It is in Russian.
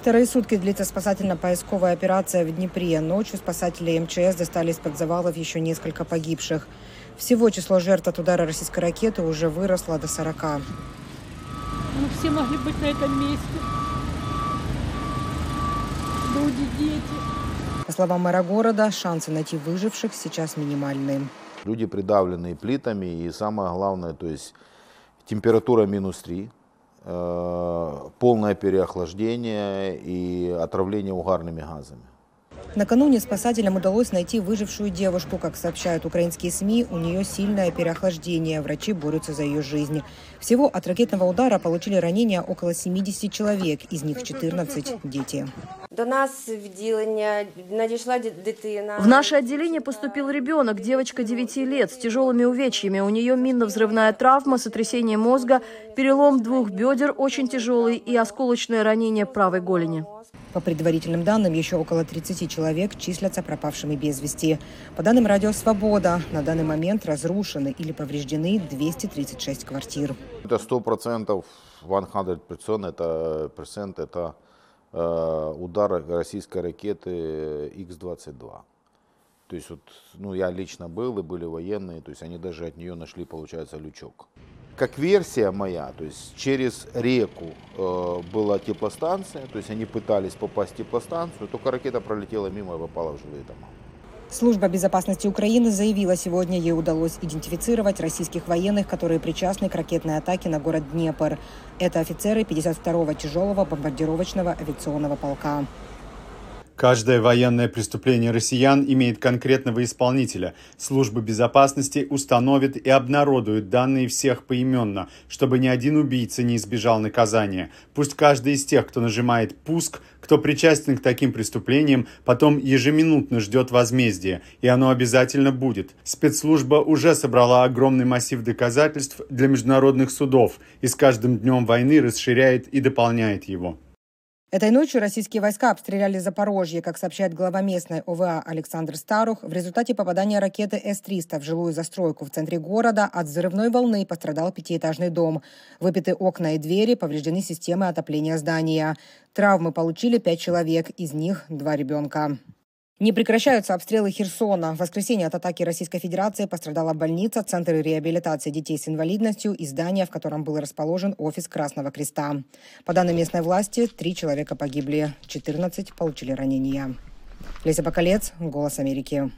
Вторые сутки длится спасательно-поисковая операция в Днепре. Ночью спасатели МЧС достали из-под завалов еще несколько погибших. Всего число жертв от удара российской ракеты уже выросло до 40. Мы все могли быть на этом месте. Люди, дети. По словам мэра города, шансы найти выживших сейчас минимальные. Люди придавленные плитами и самое главное, то есть температура минус 3, э, полное переохлаждение и отравление угарными газами. Накануне спасателям удалось найти выжившую девушку. Как сообщают украинские СМИ, у нее сильное переохлаждение. Врачи борются за ее жизнь. Всего от ракетного удара получили ранения около 70 человек, из них 14 – дети. До нас в відділення надійшла ді- дитина. В наше отделение поступил ребенок, девочка 9 лет, с тяжелыми увечьями. У нее минно-взрывная травма, сотрясение мозга, перелом двух бедер очень тяжелый и осколочное ранение правой голени. По предварительным данным, еще около 30 человек числятся пропавшими без вести. По данным «Радио Свобода», на данный момент разрушены или повреждены 236 квартир. Это сто процентов, 100% это, процент, это э, удар российской ракеты X-22. То есть вот, ну, я лично был, и были военные, то есть они даже от нее нашли, получается, лючок. Как версия моя, то есть через реку э, была теплостанция, то есть они пытались попасть в теплостанцию, только ракета пролетела мимо и попала в жилые дома. Служба безопасности Украины заявила, сегодня ей удалось идентифицировать российских военных, которые причастны к ракетной атаке на город Днепр. Это офицеры 52-го тяжелого бомбардировочного авиационного полка. Каждое военное преступление россиян имеет конкретного исполнителя. Службы безопасности установят и обнародуют данные всех поименно, чтобы ни один убийца не избежал наказания. Пусть каждый из тех, кто нажимает «пуск», кто причастен к таким преступлениям, потом ежеминутно ждет возмездия, и оно обязательно будет. Спецслужба уже собрала огромный массив доказательств для международных судов и с каждым днем войны расширяет и дополняет его. Этой ночью российские войска обстреляли Запорожье, как сообщает глава местной ОВА Александр Старух. В результате попадания ракеты С-300 в жилую застройку в центре города от взрывной волны пострадал пятиэтажный дом. Выбиты окна и двери, повреждены системы отопления здания. Травмы получили пять человек, из них два ребенка. Не прекращаются обстрелы Херсона. В воскресенье от атаки Российской Федерации пострадала больница, центр реабилитации детей с инвалидностью и здание, в котором был расположен офис Красного Креста. По данным местной власти, три человека погибли, 14 получили ранения. Леся Бакалец, «Голос Америки».